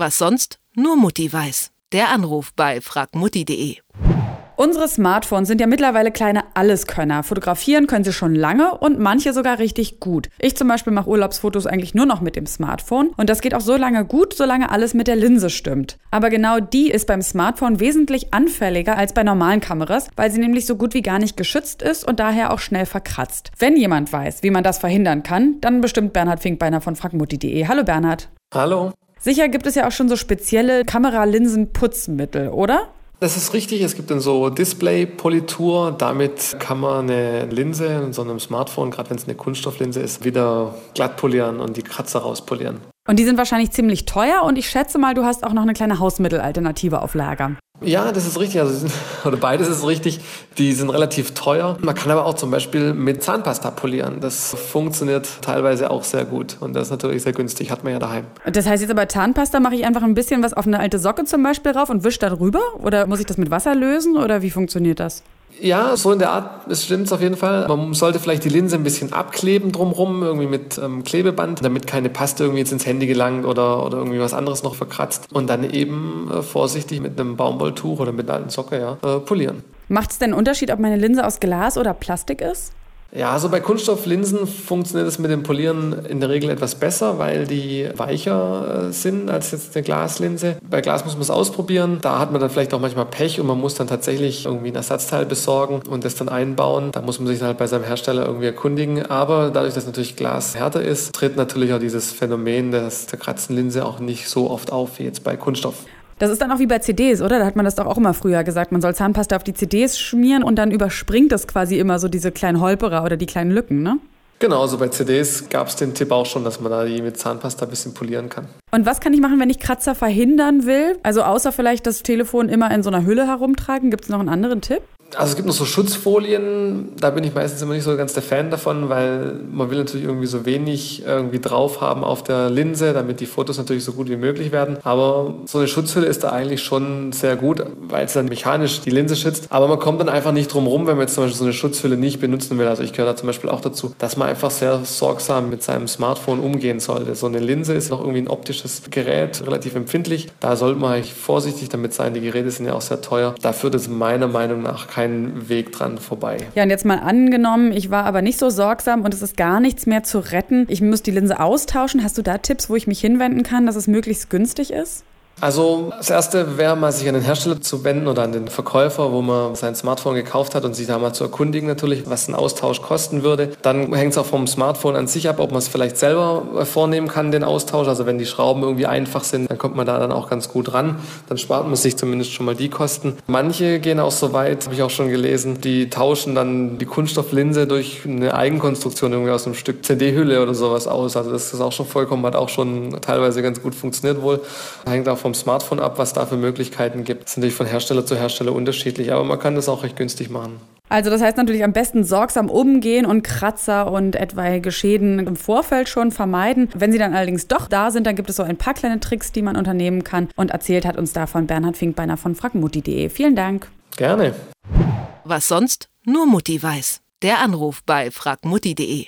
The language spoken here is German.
Was sonst nur Mutti weiß. Der Anruf bei fragmutti.de. Unsere Smartphones sind ja mittlerweile kleine Alleskönner. Fotografieren können sie schon lange und manche sogar richtig gut. Ich zum Beispiel mache Urlaubsfotos eigentlich nur noch mit dem Smartphone und das geht auch so lange gut, solange alles mit der Linse stimmt. Aber genau die ist beim Smartphone wesentlich anfälliger als bei normalen Kameras, weil sie nämlich so gut wie gar nicht geschützt ist und daher auch schnell verkratzt. Wenn jemand weiß, wie man das verhindern kann, dann bestimmt Bernhard Finkbeiner von fragmutti.de. Hallo Bernhard. Hallo. Sicher gibt es ja auch schon so spezielle Kameralinsenputzmittel, oder? Das ist richtig. Es gibt dann so Display-Politur. Damit kann man eine Linse in so einem Smartphone, gerade wenn es eine Kunststofflinse ist, wieder glatt polieren und die Kratzer rauspolieren. Und die sind wahrscheinlich ziemlich teuer und ich schätze mal, du hast auch noch eine kleine Hausmittelalternative auf Lager. Ja, das ist richtig. Also, oder beides ist richtig. Die sind relativ teuer. Man kann aber auch zum Beispiel mit Zahnpasta polieren. Das funktioniert teilweise auch sehr gut. Und das ist natürlich sehr günstig, hat man ja daheim. Das heißt jetzt aber Zahnpasta mache ich einfach ein bisschen was auf eine alte Socke zum Beispiel rauf und wische darüber? Oder muss ich das mit Wasser lösen? Oder wie funktioniert das? Ja, so in der Art, es auf jeden Fall. Man sollte vielleicht die Linse ein bisschen abkleben drumherum, irgendwie mit ähm, Klebeband, damit keine Paste irgendwie jetzt ins Handy gelangt oder, oder irgendwie was anderes noch verkratzt. Und dann eben äh, vorsichtig mit einem Baumwolltuch oder mit einer alten Socke ja, äh, polieren. Macht es denn einen Unterschied, ob meine Linse aus Glas oder Plastik ist? Ja, also bei Kunststofflinsen funktioniert es mit dem Polieren in der Regel etwas besser, weil die weicher äh, sind als jetzt eine Glaslinse. Bei Glas muss man es ausprobieren. Da hat man dann vielleicht auch manchmal Pech und man muss dann tatsächlich irgendwie ein Ersatzteil besorgen und das dann einbauen. Da muss man sich dann halt bei seinem Hersteller irgendwie erkundigen. Aber dadurch, dass natürlich Glas härter ist, tritt natürlich auch dieses Phänomen der zerkratzten Linse auch nicht so oft auf wie jetzt bei Kunststoff. Das ist dann auch wie bei CDs, oder? Da hat man das doch auch immer früher gesagt. Man soll Zahnpasta auf die CDs schmieren und dann überspringt das quasi immer so diese kleinen Holperer oder die kleinen Lücken, ne? Genau, also bei CDs gab es den Tipp auch schon, dass man da die mit Zahnpasta ein bisschen polieren kann. Und was kann ich machen, wenn ich Kratzer verhindern will? Also außer vielleicht das Telefon immer in so einer Hülle herumtragen, gibt es noch einen anderen Tipp? Also es gibt noch so Schutzfolien, da bin ich meistens immer nicht so ganz der Fan davon, weil man will natürlich irgendwie so wenig irgendwie drauf haben auf der Linse, damit die Fotos natürlich so gut wie möglich werden. Aber so eine Schutzhülle ist da eigentlich schon sehr gut, weil es dann mechanisch die Linse schützt. Aber man kommt dann einfach nicht drum rum, wenn man jetzt zum Beispiel so eine Schutzhülle nicht benutzen will. Also ich gehöre da zum Beispiel auch dazu, dass man einfach sehr sorgsam mit seinem Smartphone umgehen sollte. So eine Linse ist noch irgendwie ein optisches Gerät, relativ empfindlich. Da sollte man eigentlich vorsichtig damit sein. Die Geräte sind ja auch sehr teuer. Da führt es meiner Meinung nach kein kein Weg dran vorbei. Ja, und jetzt mal angenommen, ich war aber nicht so sorgsam und es ist gar nichts mehr zu retten. Ich muss die Linse austauschen. Hast du da Tipps, wo ich mich hinwenden kann, dass es möglichst günstig ist? Also das erste wäre mal sich an den Hersteller zu wenden oder an den Verkäufer, wo man sein Smartphone gekauft hat und sich da mal zu erkundigen natürlich, was ein Austausch kosten würde. Dann hängt es auch vom Smartphone an sich ab, ob man es vielleicht selber äh, vornehmen kann, den Austausch. Also wenn die Schrauben irgendwie einfach sind, dann kommt man da dann auch ganz gut ran. Dann spart man sich zumindest schon mal die Kosten. Manche gehen auch so weit, habe ich auch schon gelesen, die tauschen dann die Kunststofflinse durch eine Eigenkonstruktion irgendwie aus einem Stück CD-Hülle oder sowas aus. Also das ist auch schon vollkommen, hat auch schon teilweise ganz gut funktioniert wohl. Hängt auch vom vom Smartphone ab, was da für Möglichkeiten gibt. Das ist natürlich von Hersteller zu Hersteller unterschiedlich, aber man kann das auch recht günstig machen. Also das heißt natürlich am besten sorgsam umgehen und Kratzer und etwaige Schäden im Vorfeld schon vermeiden. Wenn sie dann allerdings doch da sind, dann gibt es so ein paar kleine Tricks, die man unternehmen kann. Und erzählt hat uns davon Bernhard Finkbeiner von fragmutti.de. Vielen Dank. Gerne. Was sonst nur Mutti weiß. Der Anruf bei fragmutti.de.